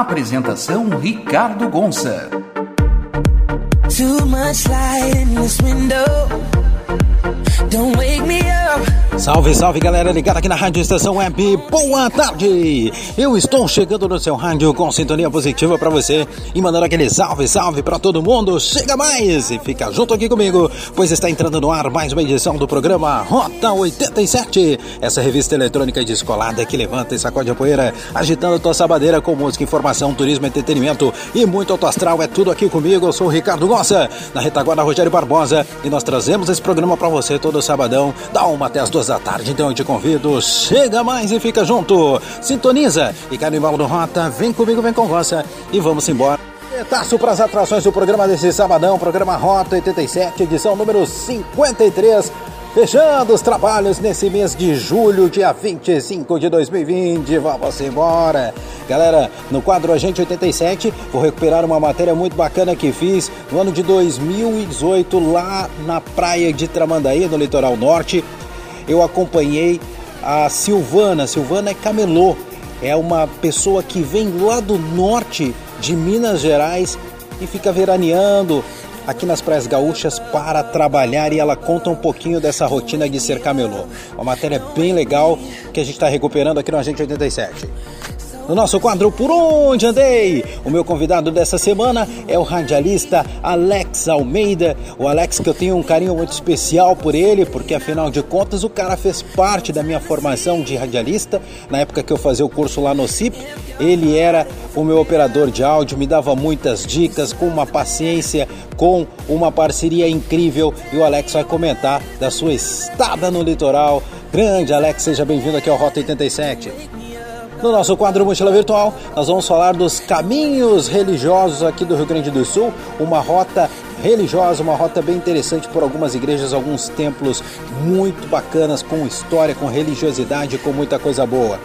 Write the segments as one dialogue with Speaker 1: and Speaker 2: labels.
Speaker 1: Apresentação Ricardo Gonça. Too much light in this window.
Speaker 2: Don't wake me up. Salve, salve galera ligada aqui na Rádio Estação Web. Boa tarde! Eu estou chegando no seu rádio com sintonia positiva para você e mandando aquele salve, salve para todo mundo. Chega mais e fica junto aqui comigo, pois está entrando no ar mais uma edição do programa Rota 87. Essa revista eletrônica descolada que levanta e sacode a poeira, agitando tua sabadeira com música, informação, turismo, entretenimento e muito alto astral. É tudo aqui comigo. Eu sou o Ricardo Gossa, na retaguarda Rogério Barbosa e nós trazemos esse programa para você todo sabadão, da uma até as duas da tarde, então eu te convido, chega mais e fica junto. Sintoniza e Carnival do Rota, vem comigo, vem com você e vamos embora. Taço para as atrações do programa desse sabadão, programa Rota 87, edição número 53. Fechando os trabalhos nesse mês de julho, dia 25 de 2020. Vamos embora. Galera, no quadro Agente 87, vou recuperar uma matéria muito bacana que fiz no ano de 2018, lá na praia de Tramandaí, no litoral norte eu acompanhei a Silvana. Silvana é camelô, é uma pessoa que vem lá do norte de Minas Gerais e fica veraneando aqui nas Praias Gaúchas para trabalhar e ela conta um pouquinho dessa rotina de ser camelô. Uma matéria bem legal que a gente está recuperando aqui no Agente 87. No nosso quadro Por Onde Andei, o meu convidado dessa semana é o radialista Alex Almeida. O Alex que eu tenho um carinho muito especial por ele, porque afinal de contas o cara fez parte da minha formação de radialista. Na época que eu fazia o curso lá no CIP, ele era o meu operador de áudio, me dava muitas dicas, com uma paciência, com uma parceria incrível. E o Alex vai comentar da sua estada no litoral. Grande Alex, seja bem-vindo aqui ao Rota 87. No nosso quadro Mochila Virtual, nós vamos falar dos caminhos religiosos aqui do Rio Grande do Sul, uma rota religiosa, uma rota bem interessante por algumas igrejas, alguns templos muito bacanas, com história, com religiosidade, com muita coisa boa.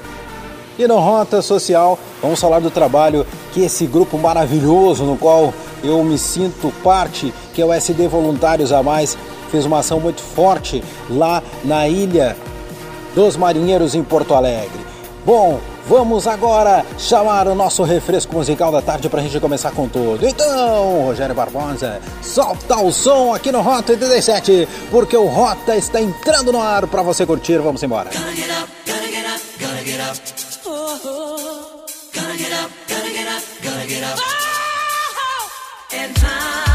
Speaker 2: E no Rota Social, vamos falar do trabalho que esse grupo maravilhoso, no qual eu me sinto parte, que é o SD Voluntários a Mais, fez uma ação muito forte lá na Ilha dos Marinheiros em Porto Alegre. Bom, Vamos agora chamar o nosso refresco musical da tarde para a gente começar com tudo. Então, Rogério Barbosa, solta o som aqui no Rota 87, porque o Rota está entrando no ar para você curtir. Vamos embora. Gonna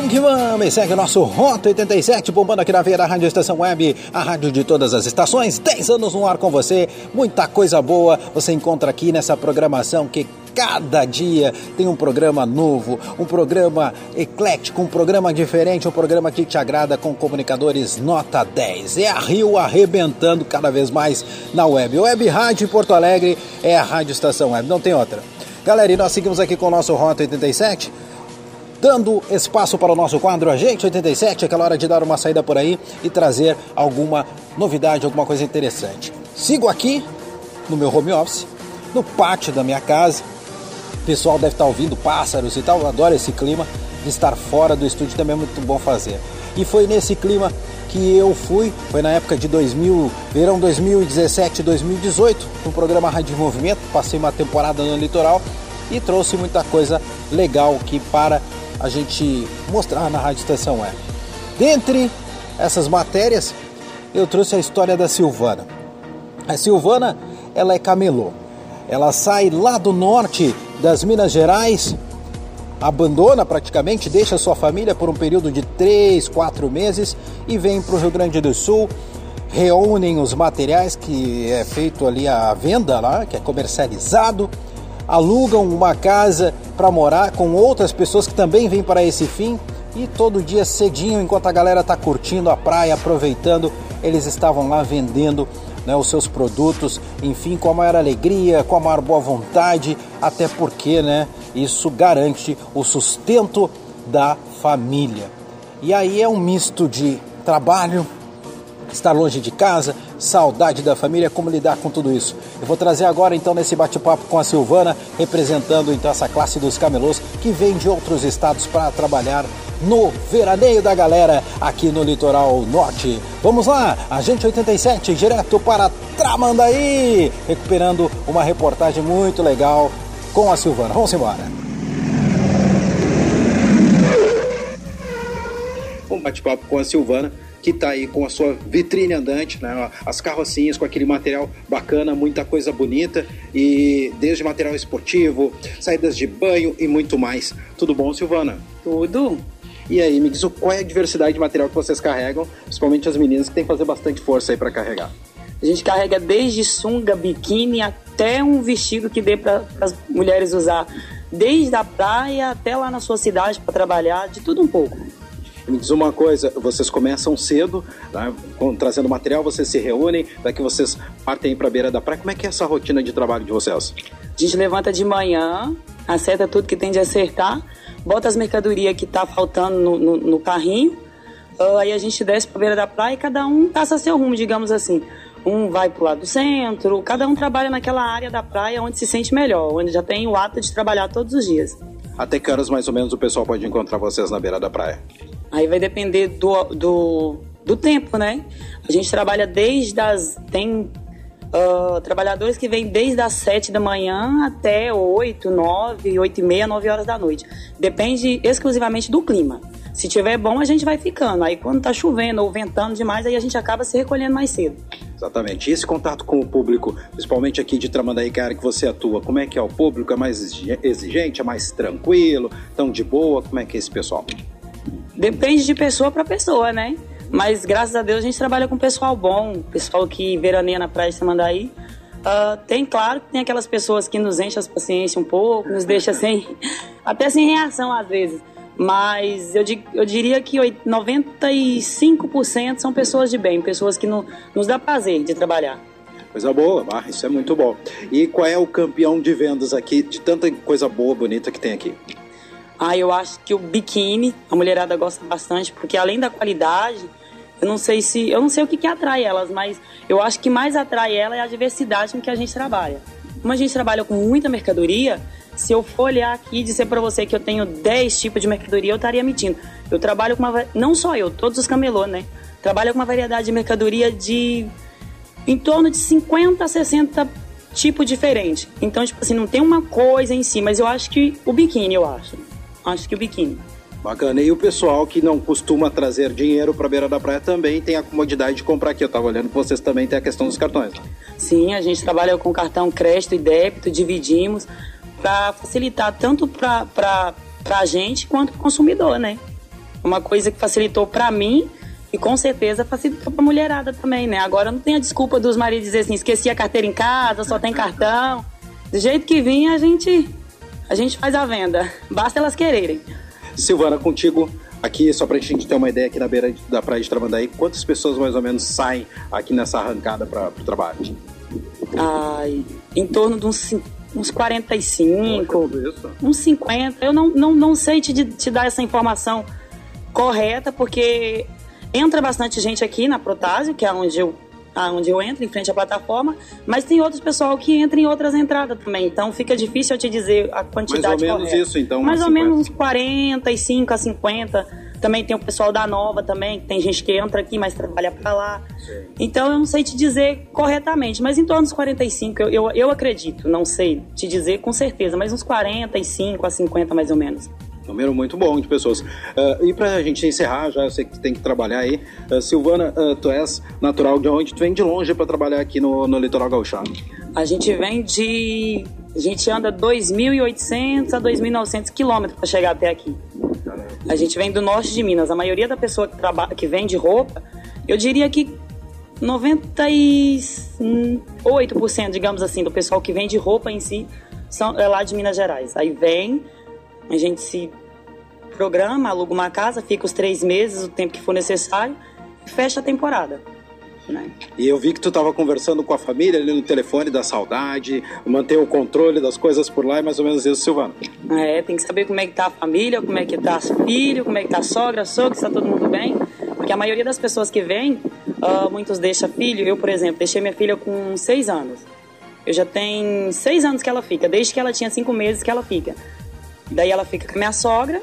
Speaker 2: Vamos que vamos! E segue o nosso Rota 87, bombando aqui na veia da Rádio Estação Web, a rádio de todas as estações. 10 anos no ar com você, muita coisa boa você encontra aqui nessa programação que cada dia tem um programa novo, um programa eclético, um programa diferente, um programa que te agrada com comunicadores nota 10. É a Rio arrebentando cada vez mais na web. Web Rádio Porto Alegre é a Rádio Estação Web, não tem outra. Galera, e nós seguimos aqui com o nosso Rota 87 dando espaço para o nosso quadro Agente 87, aquela hora de dar uma saída por aí e trazer alguma novidade, alguma coisa interessante. Sigo aqui no meu home office, no pátio da minha casa. O pessoal deve estar ouvindo pássaros e tal, eu adoro esse clima de estar fora do estúdio, também é muito bom fazer. E foi nesse clima que eu fui, foi na época de 2000, verão 2017, 2018, no programa Rádio Movimento, passei uma temporada no litoral e trouxe muita coisa legal aqui para a gente mostrar na Rádio Estação Web. Dentre essas matérias, eu trouxe a história da Silvana. A Silvana, ela é camelô. Ela sai lá do norte das Minas Gerais, abandona praticamente, deixa sua família por um período de 3, 4 meses e vem para o Rio Grande do Sul. Reúnem os materiais que é feito ali a venda lá, que é comercializado alugam uma casa para morar com outras pessoas que também vêm para esse fim. E todo dia cedinho, enquanto a galera está curtindo a praia, aproveitando, eles estavam lá vendendo né, os seus produtos, enfim, com a maior alegria, com a maior boa vontade, até porque né, isso garante o sustento da família. E aí é um misto de trabalho, estar longe de casa, saudade da família, como lidar com tudo isso. Eu vou trazer agora então nesse bate-papo com a Silvana, representando então essa classe dos camelôs que vem de outros estados para trabalhar no veraneio da galera aqui no litoral norte. Vamos lá, Agente 87, direto para Tramandaí, recuperando uma reportagem muito legal com a Silvana. Vamos embora. Um bate-papo com a Silvana que está aí com a sua vitrine andante, né? as carrocinhas com aquele material bacana, muita coisa bonita e desde material esportivo, saídas de banho e muito mais. Tudo bom, Silvana?
Speaker 3: Tudo.
Speaker 2: E aí, me diz qual é a diversidade de material que vocês carregam, principalmente as meninas que têm que fazer bastante força aí para carregar.
Speaker 3: A gente carrega desde sunga, biquíni até um vestido que dê para as mulheres usar, desde a praia até lá na sua cidade para trabalhar, de tudo um pouco.
Speaker 2: Me diz uma coisa, vocês começam cedo, né, trazendo material, vocês se reúnem, daqui vocês partem para a beira da praia. Como é que é essa rotina de trabalho de vocês?
Speaker 3: A gente levanta de manhã, acerta tudo que tem de acertar, bota as mercadorias que tá faltando no, no, no carrinho, uh, aí a gente desce para a beira da praia e cada um passa seu rumo, digamos assim. Um vai para o lado do centro, cada um trabalha naquela área da praia onde se sente melhor, onde já tem o ato de trabalhar todos os dias.
Speaker 2: Até que horas mais ou menos o pessoal pode encontrar vocês na beira da praia?
Speaker 3: Aí vai depender do, do, do tempo, né? A gente trabalha desde as. Tem uh, trabalhadores que vêm desde as 7 da manhã até 8, 9, 8 e meia, 9 horas da noite. Depende exclusivamente do clima. Se tiver bom, a gente vai ficando. Aí quando tá chovendo ou ventando demais, aí a gente acaba se recolhendo mais cedo.
Speaker 2: Exatamente. E esse contato com o público, principalmente aqui de Tramandaí, que a área que você atua, como é que é o público? É mais exigente, é mais tranquilo, tão de boa? Como é que é esse pessoal?
Speaker 3: Depende de pessoa para pessoa, né? Mas graças a Deus a gente trabalha com pessoal bom, pessoal que veraneia na praia de Samandaí. Uh, tem, claro, tem aquelas pessoas que nos enchem as paciência um pouco, nos deixa sem, até sem reação às vezes. Mas eu, eu diria que 95% são pessoas de bem, pessoas que no, nos dá prazer de trabalhar.
Speaker 2: Coisa boa, ah, isso é muito bom. E qual é o campeão de vendas aqui, de tanta coisa boa, bonita que tem aqui?
Speaker 3: Ah, eu acho que o biquíni, a mulherada gosta bastante, porque além da qualidade, eu não sei se. Eu não sei o que, que atrai elas, mas eu acho que mais atrai ela é a diversidade com que a gente trabalha. Como a gente trabalha com muita mercadoria, se eu for olhar aqui e dizer para você que eu tenho 10 tipos de mercadoria, eu estaria mentindo. Eu trabalho com uma. Não só eu, todos os camelô, né? Trabalho com uma variedade de mercadoria de. em torno de 50 a 60 tipos diferentes. Então, tipo assim, não tem uma coisa em si, mas eu acho que o biquíni, eu acho. Acho que o biquíni.
Speaker 2: Bacana. E o pessoal que não costuma trazer dinheiro para beira da praia também tem a comodidade de comprar aqui. Eu estava olhando que vocês também têm a questão dos cartões. Né?
Speaker 3: Sim, a gente trabalha com cartão crédito e débito, dividimos para facilitar tanto para a gente quanto para o consumidor, né? Uma coisa que facilitou para mim e com certeza facilitou para a mulherada também, né? Agora não tem a desculpa dos maridos dizer assim, esqueci a carteira em casa, só tem cartão. Do jeito que vinha, a gente a gente faz a venda. Basta elas quererem.
Speaker 2: Silvana, contigo aqui, só para a gente ter uma ideia aqui na beira da praia de Tramandaí, quantas pessoas mais ou menos saem aqui nessa arrancada para o trabalho?
Speaker 3: Ai, em torno de uns, uns 45, Poxa, uns 50. Eu não, não, não sei te, te dar essa informação correta, porque entra bastante gente aqui na Protásio, que é onde eu onde eu entro, em frente à plataforma, mas tem outros pessoal que entra em outras entradas também. Então fica difícil eu te dizer a quantidade
Speaker 2: Mais ou menos
Speaker 3: correta.
Speaker 2: isso, então.
Speaker 3: Mais ou 50. menos uns 45 a 50. Também tem o pessoal da Nova também, tem gente que entra aqui, mas trabalha para lá. Sim. Então eu não sei te dizer corretamente, mas em torno dos 45 eu, eu, eu acredito, não sei te dizer com certeza, mas uns 45 a 50 mais ou menos.
Speaker 2: Número muito bom de pessoas. Uh, e pra gente encerrar, já sei que tem que trabalhar aí. Uh, Silvana, uh, tu és natural de onde? Tu vem de longe para trabalhar aqui no, no litoral gauchano?
Speaker 3: A gente vem de... A gente anda 2.800 a 2.900 quilômetros para chegar até aqui. A gente vem do norte de Minas. A maioria da pessoa que, trabalha, que vende roupa, eu diria que 98%, digamos assim, do pessoal que vende roupa em si são, é lá de Minas Gerais. Aí vem, a gente se programa, aluga uma casa, fica os três meses, o tempo que for necessário, e fecha a temporada. Né?
Speaker 2: E eu vi que tu estava conversando com a família ali no telefone da saudade, manter o controle das coisas por lá, e mais ou menos isso, Silvana.
Speaker 3: É, tem que saber como é que tá a família, como é que tá filho, como é que tá a sogra, sogra, se tá todo mundo bem. Porque a maioria das pessoas que vêm, uh, muitos deixam filho. Eu, por exemplo, deixei minha filha com seis anos. Eu já tenho seis anos que ela fica, desde que ela tinha cinco meses que ela fica. Daí ela fica com a minha sogra,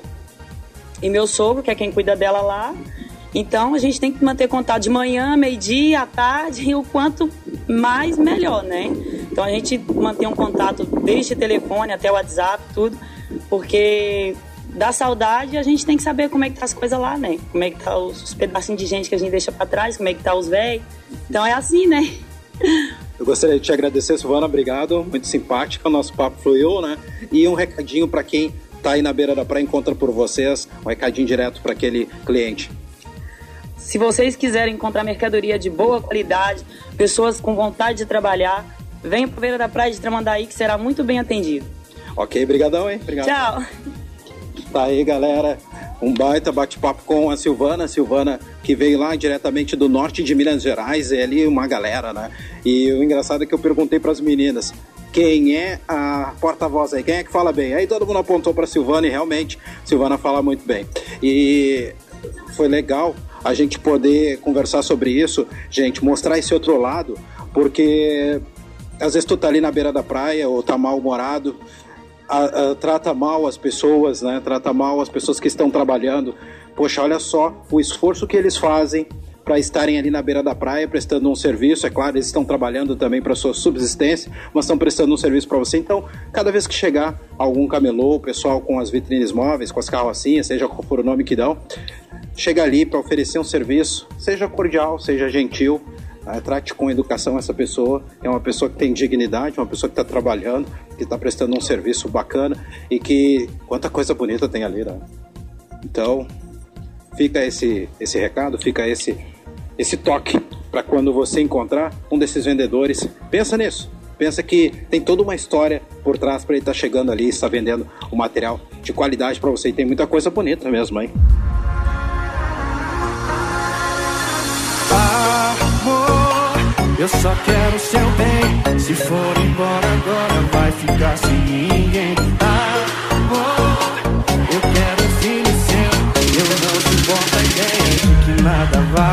Speaker 3: e meu sogro, que é quem cuida dela lá. Então a gente tem que manter contato de manhã, meio-dia, à tarde, e o quanto mais melhor, né? Então a gente mantém um contato desde telefone até WhatsApp, tudo, porque da saudade a gente tem que saber como é que tá as coisas lá, né? Como é que tá os pedacinhos de gente que a gente deixa para trás, como é que tá os velhos. Então é assim, né?
Speaker 2: Eu gostaria de te agradecer, Silvana, obrigado, muito simpática, o nosso papo fluiu, né? E um recadinho para quem tá aí na beira da praia encontra por vocês, um recadinho direto para aquele cliente.
Speaker 3: Se vocês quiserem encontrar mercadoria de boa qualidade, pessoas com vontade de trabalhar, venha para beira da praia de Tramandaí que será muito bem atendido.
Speaker 2: Ok, brigadão, hein? Obrigado.
Speaker 3: Tchau.
Speaker 2: Tá aí, galera. Um baita bate-papo com a Silvana. Silvana que veio lá diretamente do norte de Minas Gerais. É ali uma galera, né? E o engraçado é que eu perguntei para as meninas: quem é a porta-voz aí, quem é que fala bem. Aí todo mundo apontou para Silvana e realmente Silvana fala muito bem. E foi legal a gente poder conversar sobre isso, gente, mostrar esse outro lado, porque às vezes tu tá ali na beira da praia ou tá mal-humorado, trata mal as pessoas, né? Trata mal as pessoas que estão trabalhando. Poxa, olha só o esforço que eles fazem para estarem ali na beira da praia prestando um serviço. É claro, eles estão trabalhando também para sua subsistência, mas estão prestando um serviço para você. Então, cada vez que chegar algum camelô, o pessoal com as vitrines móveis, com as carrocinhas, seja qual for o nome que dão, chega ali para oferecer um serviço, seja cordial, seja gentil. Né? Trate com educação essa pessoa, é uma pessoa que tem dignidade, uma pessoa que está trabalhando, que está prestando um serviço bacana e que quanta coisa bonita tem ali, né? Então, fica esse, esse recado, fica esse esse toque para quando você encontrar um desses vendedores. Pensa nisso. Pensa que tem toda uma história por trás para ele estar tá chegando ali e estar vendendo o um material de qualidade para você. E tem muita coisa bonita mesmo, hein?
Speaker 4: Amor, eu só quero seu bem. Se for embora agora, vai ficar sem ninguém. Amor, eu quero filho seu. Eu não suporto a ideia de que nada valeu.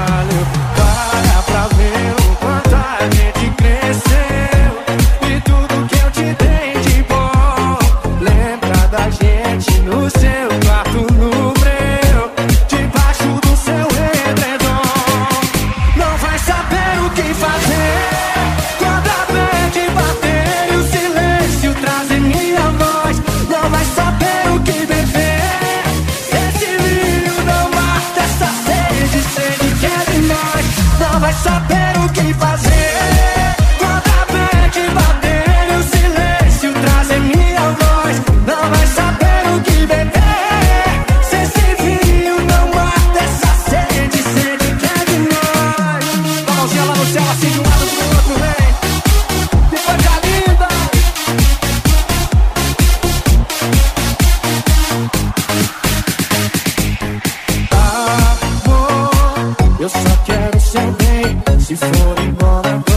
Speaker 4: champagne, she floating on a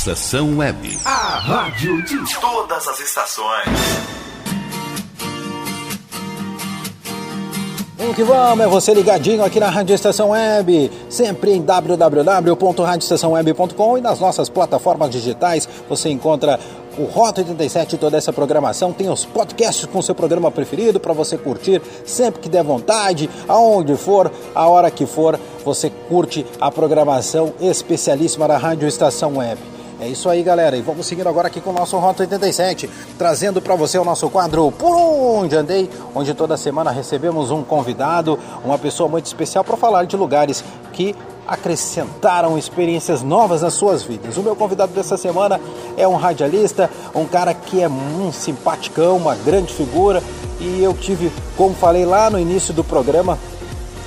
Speaker 5: Estação Web.
Speaker 1: A rádio de todas as estações.
Speaker 2: Vamos que vamos, é você ligadinho aqui na Rádio Estação Web, sempre em www.radioestaçãoweb.com e nas nossas plataformas digitais você encontra o Rota 87 toda essa programação, tem os podcasts com o seu programa preferido para você curtir sempre que der vontade, aonde for, a hora que for, você curte a programação especialíssima da Rádio Estação Web. É isso aí, galera. E vamos seguindo agora aqui com o nosso Rota 87, trazendo para você o nosso quadro Por Onde Andei, onde toda semana recebemos um convidado, uma pessoa muito especial para falar de lugares que acrescentaram experiências novas nas suas vidas. O meu convidado dessa semana é um radialista, um cara que é um simpaticão, uma grande figura, e eu tive, como falei lá no início do programa,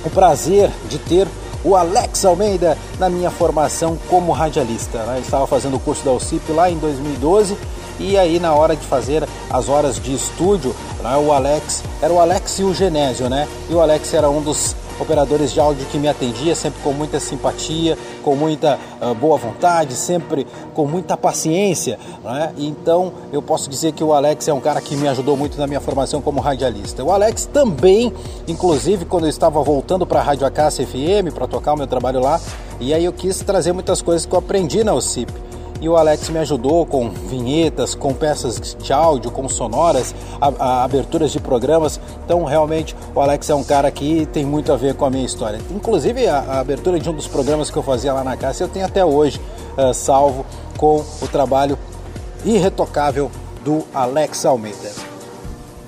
Speaker 2: o prazer de ter o Alex Almeida na minha formação como radialista. Né? Estava fazendo o curso da UCIP lá em 2012 e aí na hora de fazer as horas de estúdio, né, o Alex era o Alex e o Genésio, né? E o Alex era um dos operadores de áudio que me atendia sempre com muita simpatia, com muita uh, boa vontade, sempre com muita paciência. Né? Então eu posso dizer que o Alex é um cara que me ajudou muito na minha formação como radialista. O Alex também, inclusive, quando eu estava voltando para a Rádio Acácia FM para tocar o meu trabalho lá, e aí eu quis trazer muitas coisas que eu aprendi na UCIP e o Alex me ajudou com vinhetas, com peças de áudio, com sonoras, a, a, aberturas de programas. Então, realmente, o Alex é um cara que tem muito a ver com a minha história. Inclusive, a, a abertura de um dos programas que eu fazia lá na casa, eu tenho até hoje uh, salvo com o trabalho irretocável do Alex Almeida.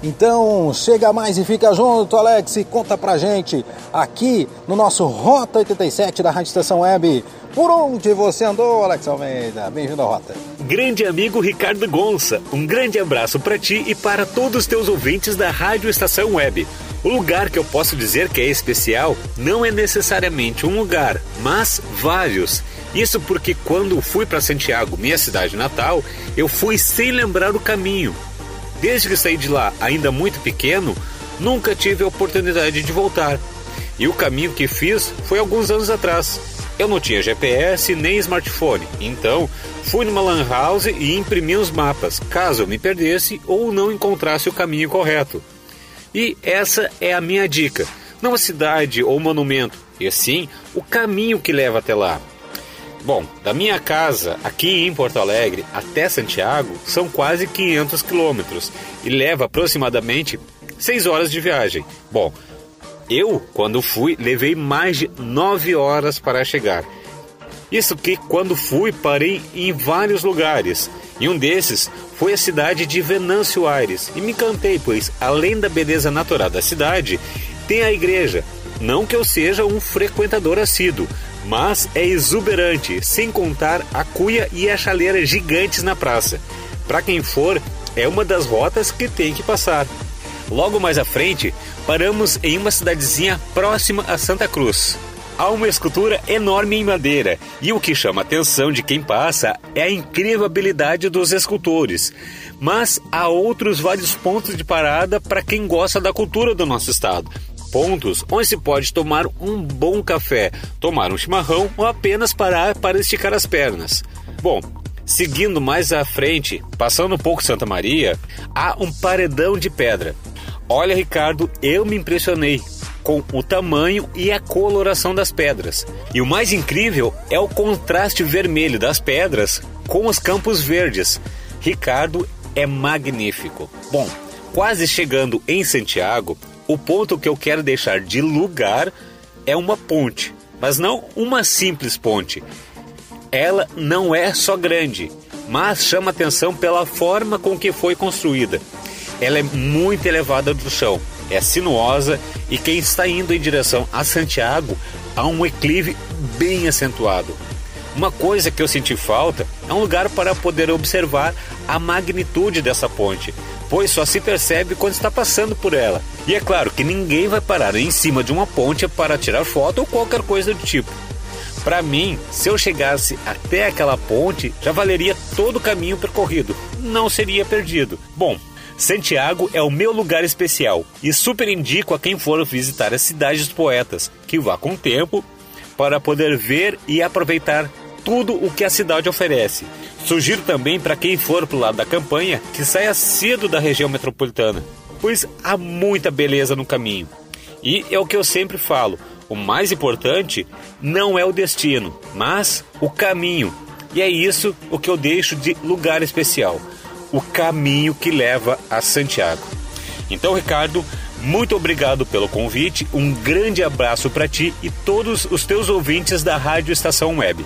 Speaker 2: Então, chega mais e fica junto, Alex, e conta pra gente aqui no nosso Rota 87 da Rádio Estação Web. Por onde você andou, Alex Almeida? Bem-vindo à Rota.
Speaker 6: Grande amigo Ricardo Gonça, um grande abraço para ti e para todos os teus ouvintes da Rádio Estação Web. O lugar que eu posso dizer que é especial não é necessariamente um lugar, mas vários. Isso porque quando fui para Santiago, minha cidade natal, eu fui sem lembrar o caminho. Desde que saí de lá, ainda muito pequeno, nunca tive a oportunidade de voltar. E o caminho que fiz foi alguns anos atrás. Eu não tinha GPS nem smartphone, então fui numa lan house e imprimi os mapas, caso eu me perdesse ou não encontrasse o caminho correto. E essa é a minha dica: não a cidade ou monumento, e sim o caminho que leva até lá. Bom, da minha casa aqui em Porto Alegre até Santiago são quase 500 quilômetros e leva aproximadamente 6 horas de viagem. Bom, eu, quando fui, levei mais de 9 horas para chegar. Isso que, quando fui, parei em vários lugares. E um desses foi a cidade de Venâncio Aires. E me encantei, pois, além da beleza natural da cidade, tem a igreja. Não que eu seja um frequentador assíduo, mas é exuberante, sem contar a cuia e a chaleira gigantes na praça. Para quem for, é uma das rotas que tem que passar. Logo mais à frente, paramos em uma cidadezinha próxima a Santa Cruz. Há uma escultura enorme em madeira, e o que chama a atenção de quem passa é a incrível habilidade dos escultores. Mas há outros vários pontos de parada para quem gosta da cultura do nosso estado. Pontos onde se pode tomar um bom café, tomar um chimarrão ou apenas parar para esticar as pernas. Bom, Seguindo mais à frente, passando um pouco Santa Maria, há um paredão de pedra. Olha, Ricardo, eu me impressionei com o tamanho e a coloração das pedras. E o mais incrível é o contraste vermelho das pedras com os campos verdes. Ricardo é magnífico. Bom, quase chegando em Santiago, o ponto que eu quero deixar de lugar é uma ponte, mas não uma simples ponte. Ela não é só grande, mas chama atenção pela forma com que foi construída. Ela é muito elevada do chão, é sinuosa e quem está indo em direção a Santiago há um declive bem acentuado. Uma coisa que eu senti falta é um lugar para poder observar a magnitude dessa ponte, pois só se percebe quando está passando por ela. E é claro que ninguém vai parar em cima de uma ponte para tirar foto ou qualquer coisa do tipo. Para mim, se eu chegasse até aquela ponte, já valeria todo o caminho percorrido. Não seria perdido. Bom, Santiago é o meu lugar especial e super indico a quem for visitar a cidade dos poetas que vá com tempo para poder ver e aproveitar tudo o que a cidade oferece. Sugiro também para quem for para o lado da campanha que saia cedo da região metropolitana, pois há muita beleza no caminho. E é o que eu sempre falo: o mais importante não é o destino, mas o caminho. E é isso o que eu deixo de lugar especial o caminho que leva a Santiago. Então, Ricardo, muito obrigado pelo convite, um grande abraço para ti e todos os teus ouvintes da Rádio Estação Web.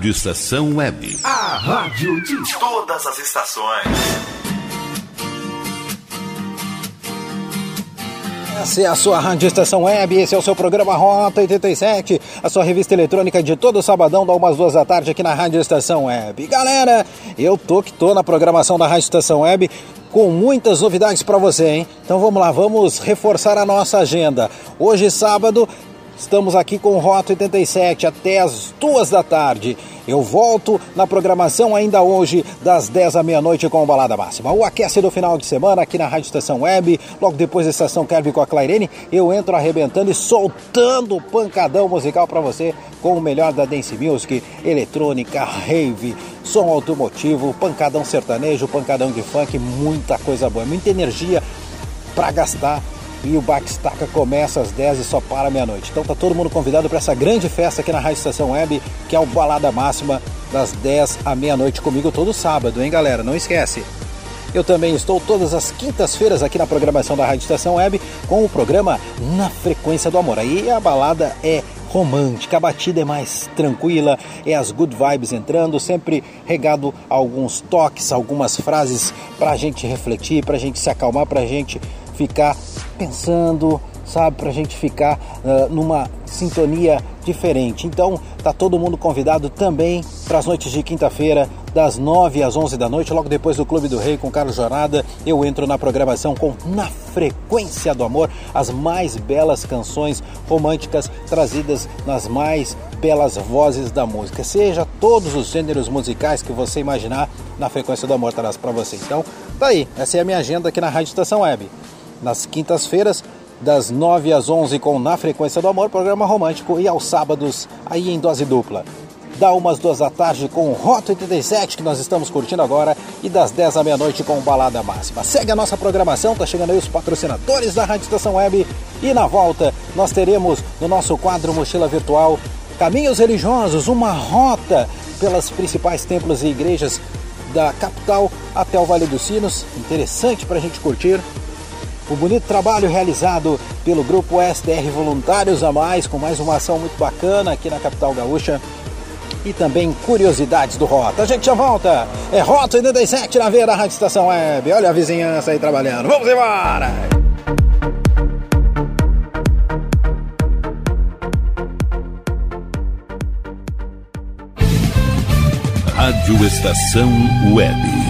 Speaker 5: Rádio Estação Web.
Speaker 1: A rádio de todas as estações.
Speaker 2: Essa é a sua Rádio Estação Web, esse é o seu programa Rota 87, a sua revista eletrônica de todo sabadão, da umas duas da tarde aqui na Rádio Estação Web. Galera, eu tô que tô na programação da Rádio Estação Web com muitas novidades para você, hein? Então vamos lá, vamos reforçar a nossa agenda. Hoje, sábado, Estamos aqui com Rota 87 até as duas da tarde. Eu volto na programação ainda hoje, das 10 à meia-noite com o Balada Máxima. O aquece do final de semana aqui na Rádio Estação Web, logo depois da Estação Kerby com a Clairene, eu entro arrebentando e soltando o pancadão musical para você com o melhor da Dance Music, eletrônica, rave, som automotivo, pancadão sertanejo, pancadão de funk, muita coisa boa, muita energia para gastar e o Backstaca começa às 10 e só para meia-noite. Então tá todo mundo convidado para essa grande festa aqui na Rádio Estação Web, que é o Balada Máxima das 10 à meia-noite comigo todo sábado, hein, galera? Não esquece. Eu também estou todas as quintas-feiras aqui na programação da Rádio Estação Web com o programa Na Frequência do Amor. Aí a balada é romântica, a batida é mais tranquila, é as good vibes entrando, sempre regado alguns toques, algumas frases para a gente refletir, para a gente se acalmar, para a gente ficar pensando, sabe, para a gente ficar uh, numa sintonia diferente. Então, tá todo mundo convidado também para as noites de quinta-feira, das 9 às 11 da noite, logo depois do Clube do Rei com Carlos Jornada. Eu entro na programação com Na Frequência do Amor, as mais belas canções românticas trazidas nas mais belas vozes da música. Seja todos os gêneros musicais que você imaginar, na Frequência do Amor traz para você. Então, tá aí, essa é a minha agenda aqui na Rádio Estação Web nas quintas-feiras, das 9 às 11 com Na Frequência do Amor, programa romântico, e aos sábados, aí em dose dupla. Da umas duas da tarde com Rota 87, que nós estamos curtindo agora, e das 10 à meia-noite com Balada Máxima. Segue a nossa programação, tá chegando aí os patrocinadores da Rádio Estação Web, e na volta nós teremos no nosso quadro Mochila Virtual Caminhos Religiosos, uma rota pelas principais templos e igrejas da capital até o Vale dos Sinos. Interessante para a gente curtir o bonito trabalho realizado pelo grupo SDR Voluntários a Mais, com mais uma ação muito bacana aqui na capital gaúcha. E também curiosidades do Rota. A gente já volta. É Rota 87 na Veia da Rádio Estação Web. Olha a vizinhança aí trabalhando. Vamos embora!
Speaker 5: Rádio Estação Web.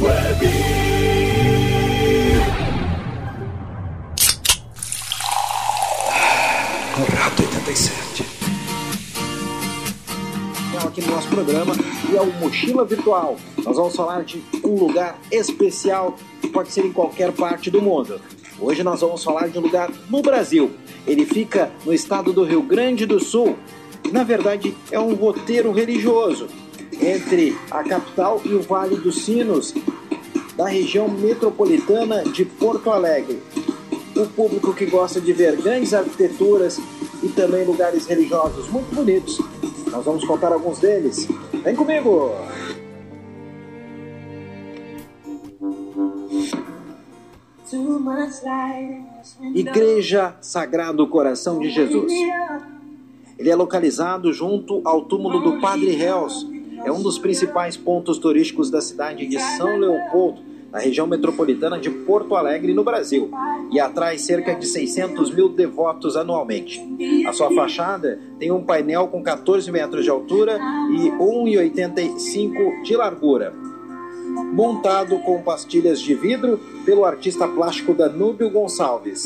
Speaker 4: Web.
Speaker 2: Conrado 87. Então, aqui no nosso programa e é o Mochila Virtual. Nós vamos falar de um lugar especial que pode ser em qualquer parte do mundo. Hoje nós vamos falar de um lugar no Brasil. Ele fica no estado do Rio Grande do Sul. Na verdade, é um roteiro religioso entre a capital e o Vale dos Sinos, da região metropolitana de Porto Alegre. O público que gosta de ver grandes arquiteturas e também lugares religiosos muito bonitos. Nós vamos contar alguns deles. Vem comigo! Igreja Sagrado Coração de Jesus. Ele é localizado junto ao túmulo do Padre Reus. É um dos principais pontos turísticos da cidade de São Leopoldo, na região metropolitana de Porto Alegre, no Brasil, e atrai cerca de 600 mil devotos anualmente. A sua fachada tem um painel com 14 metros de altura e 1,85 de largura, montado com pastilhas de vidro pelo artista plástico Danúbio Gonçalves.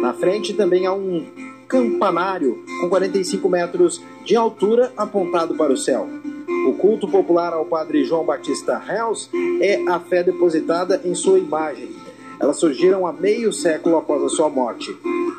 Speaker 2: Na frente também há um campanário com 45 metros de altura apontado para o céu. O culto popular ao padre João Batista Reus é a fé depositada em sua imagem. Elas surgiram há meio século após a sua morte.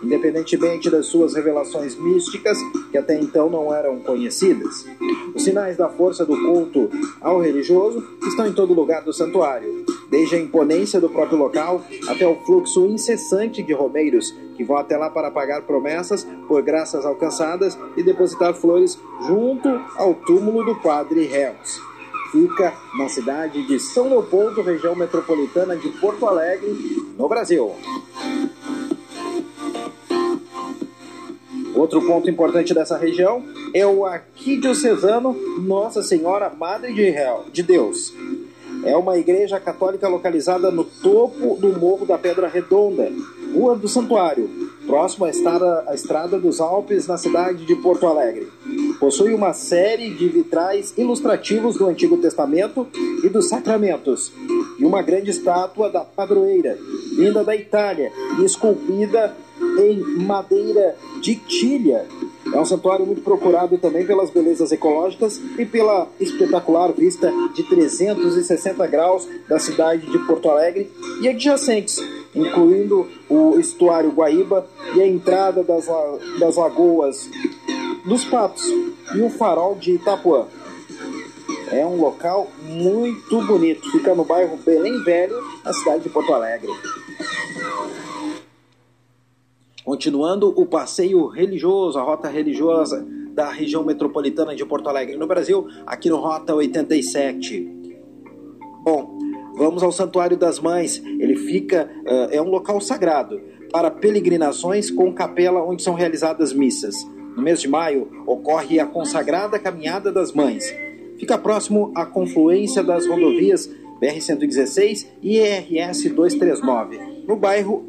Speaker 2: Independentemente das suas revelações místicas, que até então não eram conhecidas, os sinais da força do culto ao religioso estão em todo lugar do santuário, desde a imponência do próprio local até o fluxo incessante de romeiros que vão até lá para pagar promessas por graças alcançadas e depositar flores junto ao túmulo do padre Reus. Fica na cidade de São Leopoldo, região metropolitana de Porto Alegre, no Brasil. Outro ponto importante dessa região é o arquidiocesano Nossa Senhora Madre de, Deus. É uma igreja católica localizada no topo do Morro da Pedra Redonda, Rua do Santuário, próximo à estrada, à estrada dos Alpes, na cidade de Porto Alegre. Possui uma série de vitrais ilustrativos do Antigo Testamento e dos Sacramentos, e uma grande estátua da padroeira, vinda da Itália e esculpida em madeira de tilha. É um santuário muito procurado também pelas belezas ecológicas e pela espetacular vista de 360 graus da cidade de Porto Alegre e adjacentes, incluindo o estuário Guaíba e a entrada das, das lagoas dos Patos e o farol de Itapuã. É um local muito bonito, fica no bairro Belém Velho, na cidade de Porto Alegre. Continuando o passeio religioso, a rota religiosa da região metropolitana de Porto Alegre, no Brasil, aqui no Rota 87. Bom, vamos ao Santuário das Mães. Ele fica, eh, é um local sagrado para peregrinações com capela onde são realizadas missas. No mês de maio ocorre a consagrada Caminhada das Mães. Fica próximo à confluência das rodovias BR-116 e ERS 239, no bairro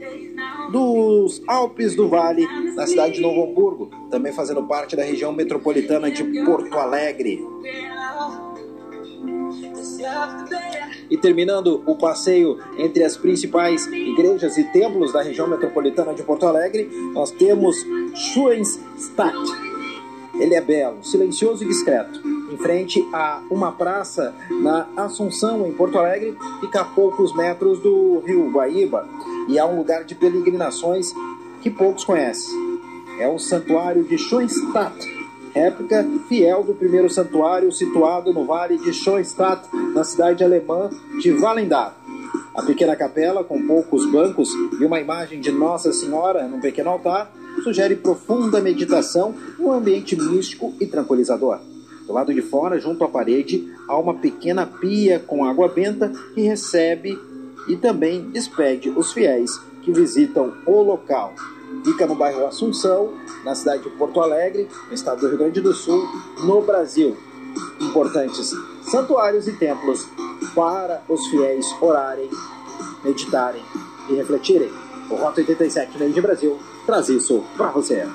Speaker 2: dos Alpes do Vale, na cidade de Novo Hamburgo, também fazendo parte da região metropolitana de Porto Alegre. E terminando o passeio entre as principais igrejas e templos da região metropolitana de Porto Alegre, nós temos Schoenstatt. Ele é belo, silencioso e discreto. em frente a uma praça na Assunção, em Porto Alegre, fica a poucos metros do rio Guaíba e é um lugar de peregrinações que poucos conhecem. É o Santuário de Schoenstatt, réplica fiel do primeiro santuário situado no vale de Schoenstatt, na cidade alemã de Wallendar. A pequena capela, com poucos bancos e uma imagem de Nossa Senhora num pequeno altar, sugere profunda meditação um ambiente místico e tranquilizador. Do lado de fora, junto à parede, há uma pequena pia com água benta que recebe e também despede os fiéis que visitam o local. Fica no bairro Assunção, na cidade de Porto Alegre, no estado do Rio Grande do Sul, no Brasil. Importantes santuários e templos para os fiéis orarem, meditarem e refletirem. O Rota 87 Meio de Brasil traz isso para você.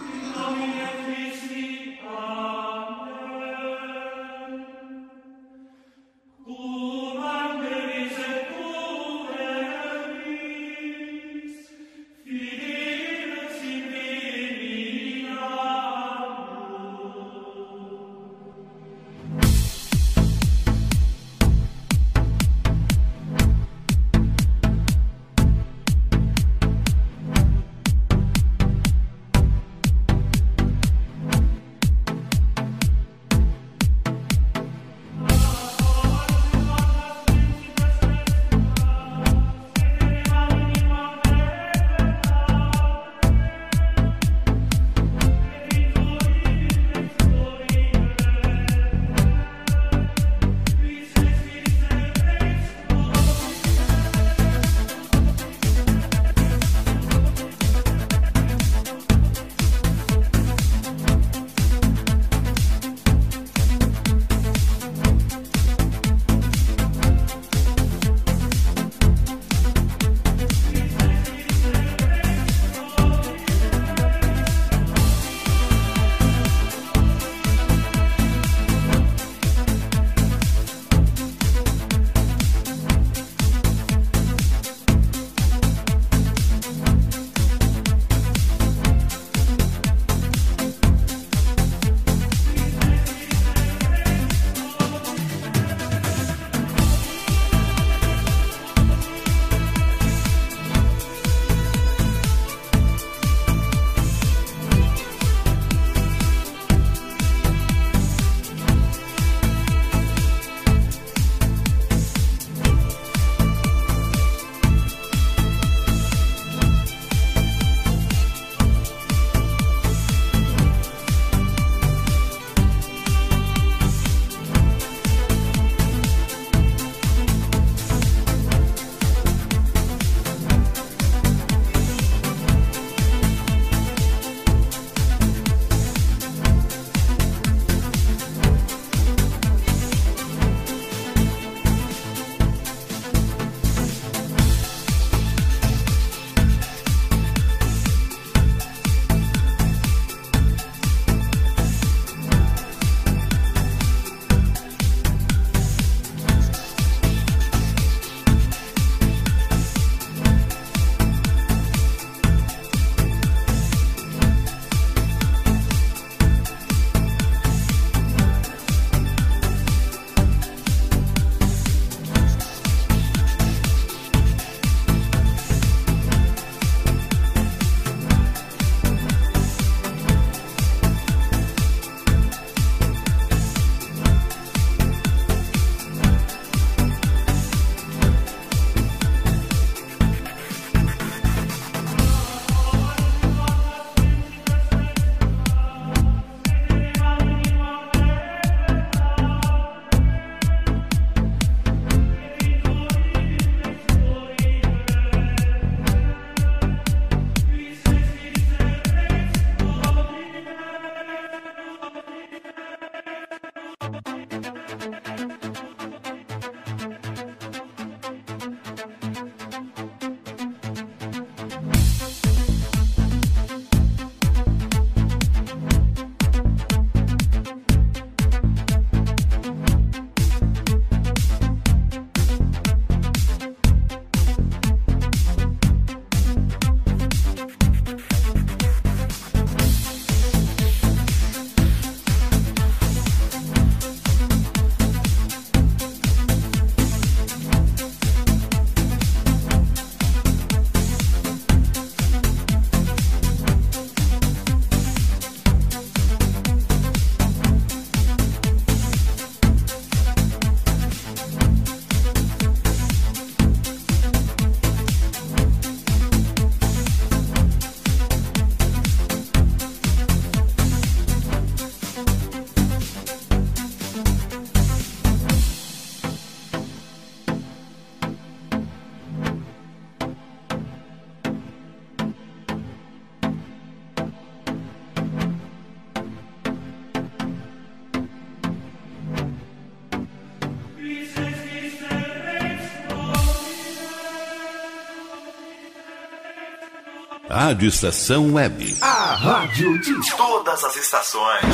Speaker 5: Rádio Estação Web.
Speaker 1: A rádio de todas as estações.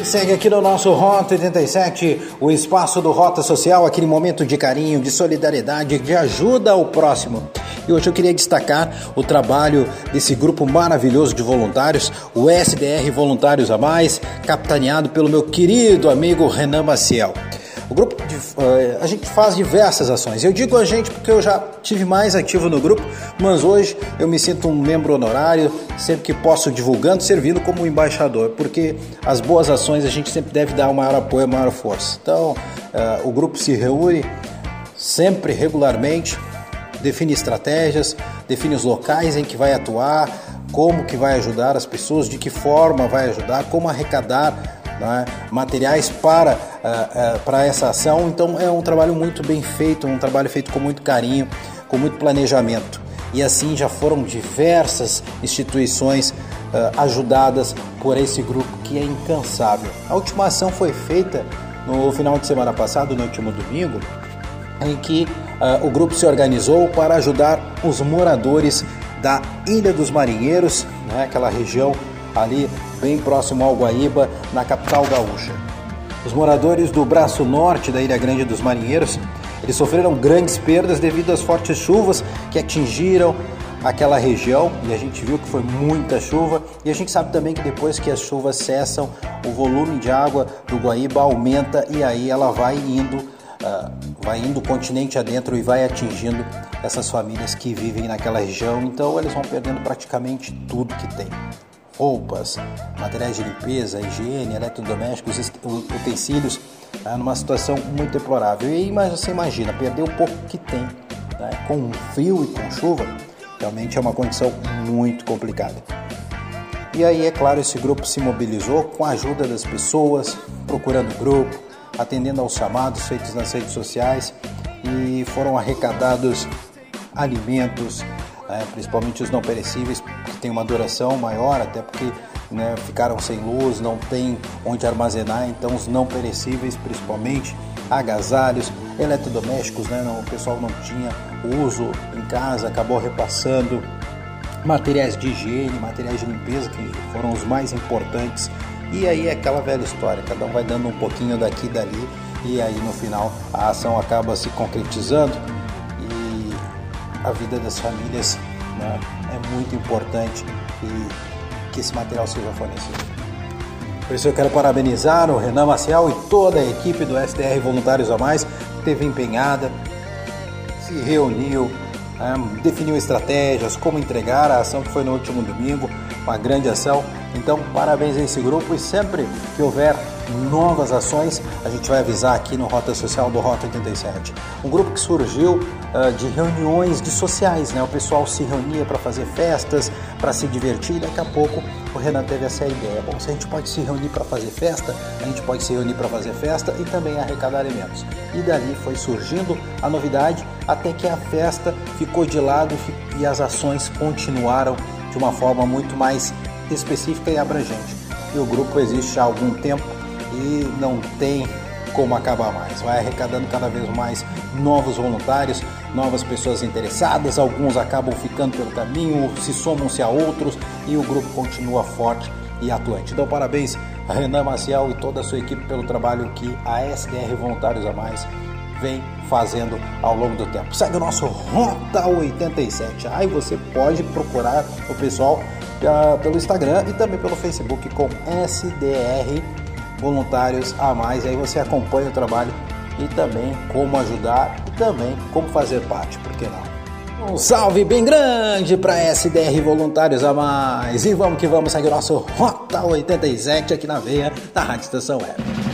Speaker 2: E segue aqui no nosso Rota 87, o espaço do Rota Social, aquele momento de carinho, de solidariedade, de ajuda ao próximo. E hoje eu queria destacar o trabalho desse grupo maravilhoso de voluntários, o SDR Voluntários a Mais, capitaneado pelo meu querido amigo Renan Maciel. O grupo, uh, a gente faz diversas ações. Eu digo a gente porque eu já tive mais ativo no grupo, mas hoje eu me sinto um membro honorário, sempre que posso divulgando, servindo como embaixador, porque as boas ações a gente sempre deve dar o maior apoio, a maior força. Então, uh, o grupo se reúne sempre, regularmente, define estratégias, define os locais em que vai atuar, como que vai ajudar as pessoas, de que forma vai ajudar, como arrecadar né, materiais para, uh, uh, para essa ação. Então é um trabalho muito bem feito, um trabalho feito com muito carinho, com muito planejamento. E assim já foram diversas instituições uh, ajudadas por esse grupo que é incansável. A última ação foi feita no final de semana passado, no último domingo, em que o grupo se organizou para ajudar os moradores da Ilha dos Marinheiros, né, aquela região ali bem próximo ao Guaíba, na capital gaúcha. Os moradores do braço norte da Ilha Grande dos Marinheiros, eles sofreram grandes perdas devido às fortes chuvas que atingiram aquela região e a gente viu que foi muita chuva e a gente sabe também que depois que as chuvas cessam, o volume de água do Guaíba aumenta e aí ela vai indo, uh, vai indo continente adentro e vai atingindo essas famílias que vivem naquela região. Então eles vão perdendo praticamente tudo que tem roupas, materiais de limpeza, higiene, eletrodomésticos, utensílios, tá? numa situação muito deplorável. E aí você imagina, perder o pouco que tem, né? com frio e com chuva, realmente é uma condição muito complicada. E aí, é claro, esse grupo se mobilizou com a ajuda das pessoas, procurando o grupo, atendendo aos chamados feitos nas redes sociais e foram arrecadados alimentos, né, principalmente os não perecíveis, que têm uma duração maior, até porque né, ficaram sem luz, não tem onde armazenar, então os não perecíveis, principalmente agasalhos, eletrodomésticos, né, não, o pessoal não tinha uso em casa, acabou repassando materiais de higiene, materiais de limpeza, que foram os mais importantes. E aí é aquela velha história, cada um vai dando um pouquinho daqui e dali, e aí no final a ação acaba se concretizando a vida das famílias né, é muito importante e que esse material seja fornecido. Por isso eu quero parabenizar o Renan Maciel e toda a equipe do SDR Voluntários a Mais, que teve empenhada, se reuniu, né, definiu estratégias, como entregar a ação que foi no último domingo, uma grande ação. Então, parabéns a esse grupo e sempre que houver novas ações, a gente vai avisar aqui no Rota Social do Rota 87. Um grupo que surgiu uh, de reuniões de sociais, né? O pessoal se reunia para fazer festas, para se divertir. E daqui a pouco o Renan teve essa ideia. Bom, se a gente pode se reunir para fazer festa, a gente pode se reunir para fazer festa e também arrecadar alimentos. E dali foi surgindo a novidade até que a festa ficou de lado e as ações continuaram de uma forma muito mais específica e abrangente. E o grupo existe há algum tempo e não tem como acabar mais. Vai arrecadando cada vez mais novos voluntários, novas pessoas interessadas, alguns acabam ficando pelo caminho, se somam-se a outros e o grupo continua forte e atuante. Então, parabéns a Renan Maciel e toda a sua equipe pelo trabalho que a SDR Voluntários a Mais vem fazendo ao longo do tempo. Segue o nosso Rota 87. Aí você pode procurar o pessoal uh, pelo Instagram e também pelo Facebook com SDR voluntários a mais. Aí você acompanha o trabalho e também como ajudar e também como fazer parte, por que não? Um salve bem grande para SDR Voluntários a Mais. E vamos que vamos seguir o nosso Rota 87 aqui na veia da Rádio Estação Web.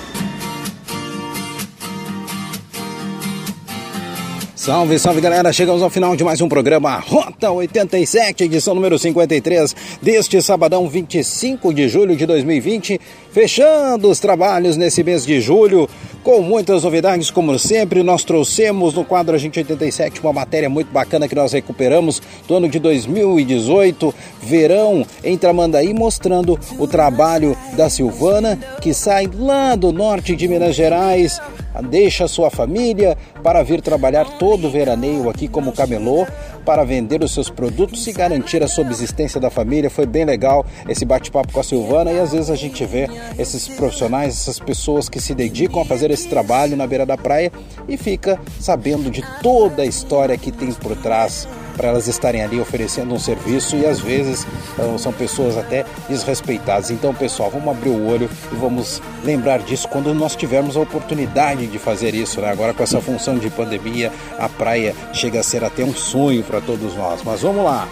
Speaker 2: Salve, salve galera! Chegamos ao final de mais um programa Rota 87, edição número 53 deste sabadão 25 de julho de 2020. Fechando os trabalhos nesse mês de julho, com muitas novidades, como sempre. Nós trouxemos no quadro Agente 87 uma matéria muito bacana que nós recuperamos do ano de 2018, verão em Tramandaí, mostrando o trabalho da Silvana, que sai lá do norte de Minas Gerais, deixa sua família para vir trabalhar todo o veraneio aqui como camelô para vender os seus produtos e garantir a subsistência da família. Foi bem legal esse bate-papo com a Silvana e às vezes a gente vê esses profissionais, essas pessoas que se dedicam a fazer esse trabalho na beira da praia e fica sabendo de toda a história que tem por trás para elas estarem ali oferecendo um serviço e às vezes então, são pessoas até desrespeitadas. Então, pessoal, vamos abrir o olho e vamos lembrar disso quando nós tivermos a oportunidade de fazer isso. Né? Agora, com essa função de pandemia, a praia chega a ser até um sonho para todos nós. Mas vamos lá.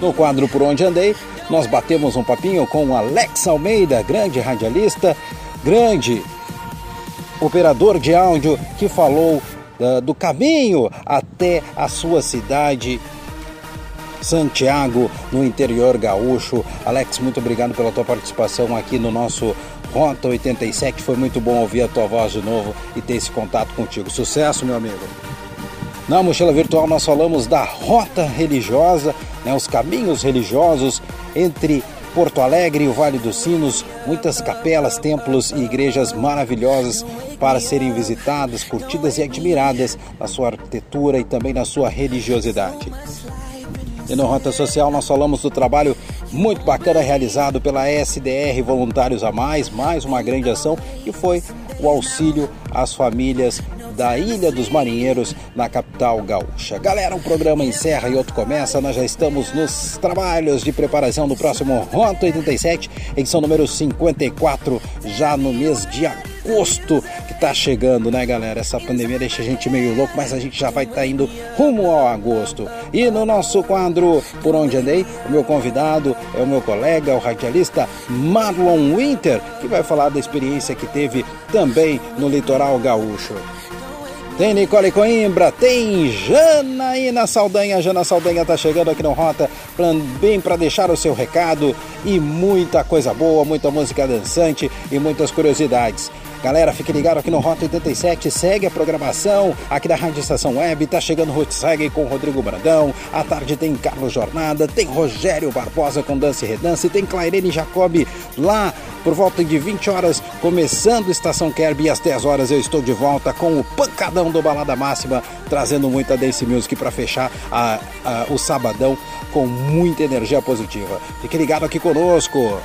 Speaker 2: No quadro Por Onde Andei, nós batemos um papinho com o Alex Almeida, grande radialista, grande operador de áudio que falou do caminho até a sua cidade Santiago, no interior gaúcho. Alex, muito obrigado pela tua participação aqui no nosso Rota 87. Foi muito bom ouvir a tua voz de novo e ter esse contato contigo. Sucesso, meu amigo. Na mochila virtual nós falamos da rota religiosa, né, os caminhos religiosos entre Porto Alegre o Vale dos Sinos, muitas capelas, templos e igrejas maravilhosas para serem visitadas, curtidas e admiradas na sua arquitetura e também na sua religiosidade. E no Rota Social nós falamos do trabalho muito bacana realizado pela SDR Voluntários a Mais, mais uma grande ação que foi o auxílio às famílias da Ilha dos Marinheiros, na capital gaúcha. Galera, o programa encerra e outro começa. Nós já estamos nos trabalhos de preparação do próximo Rota 87, edição número 54, já no mês de agosto que tá chegando, né, galera? Essa pandemia deixa a gente meio louco, mas a gente já vai estar tá indo rumo ao agosto. E no nosso quadro Por Onde Andei, o meu convidado é o meu colega, o radialista Marlon Winter, que vai falar da experiência que teve também no litoral gaúcho. Tem Nicole Coimbra, tem Janaína Saldanha. Jana Saldanha tá chegando aqui no Rota bem para deixar o seu recado e muita coisa boa, muita música dançante e muitas curiosidades. Galera, fique ligado aqui no Rota 87, segue a programação aqui da Rádio Estação Web, tá chegando Segue com Rodrigo Brandão, à tarde tem Carlos Jornada, tem Rogério Barbosa com Dança e Redance, tem Clairene Jacobi lá por volta de 20 horas, começando Estação Kerb e às 10 horas eu estou de volta com o pancadão do Balada Máxima, trazendo muita dance music para fechar a, a, o sabadão com muita energia positiva. Fique ligado aqui conosco.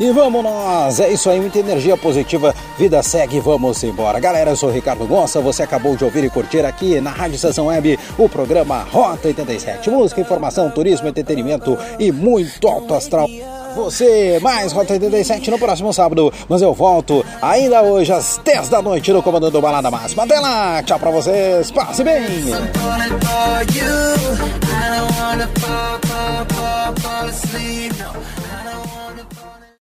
Speaker 2: E vamos nós! É isso aí, muita energia positiva, vida segue, vamos embora. Galera, eu sou Ricardo Gonça, você acabou de ouvir e curtir aqui na Rádio Estação Web o programa Rota 87. Música, informação, turismo, entretenimento e muito alto astral. Você, mais Rota 87 no próximo sábado, mas eu volto ainda hoje às 10 da noite no Comando do Balada Máxima. Até lá, tchau pra vocês, passe bem!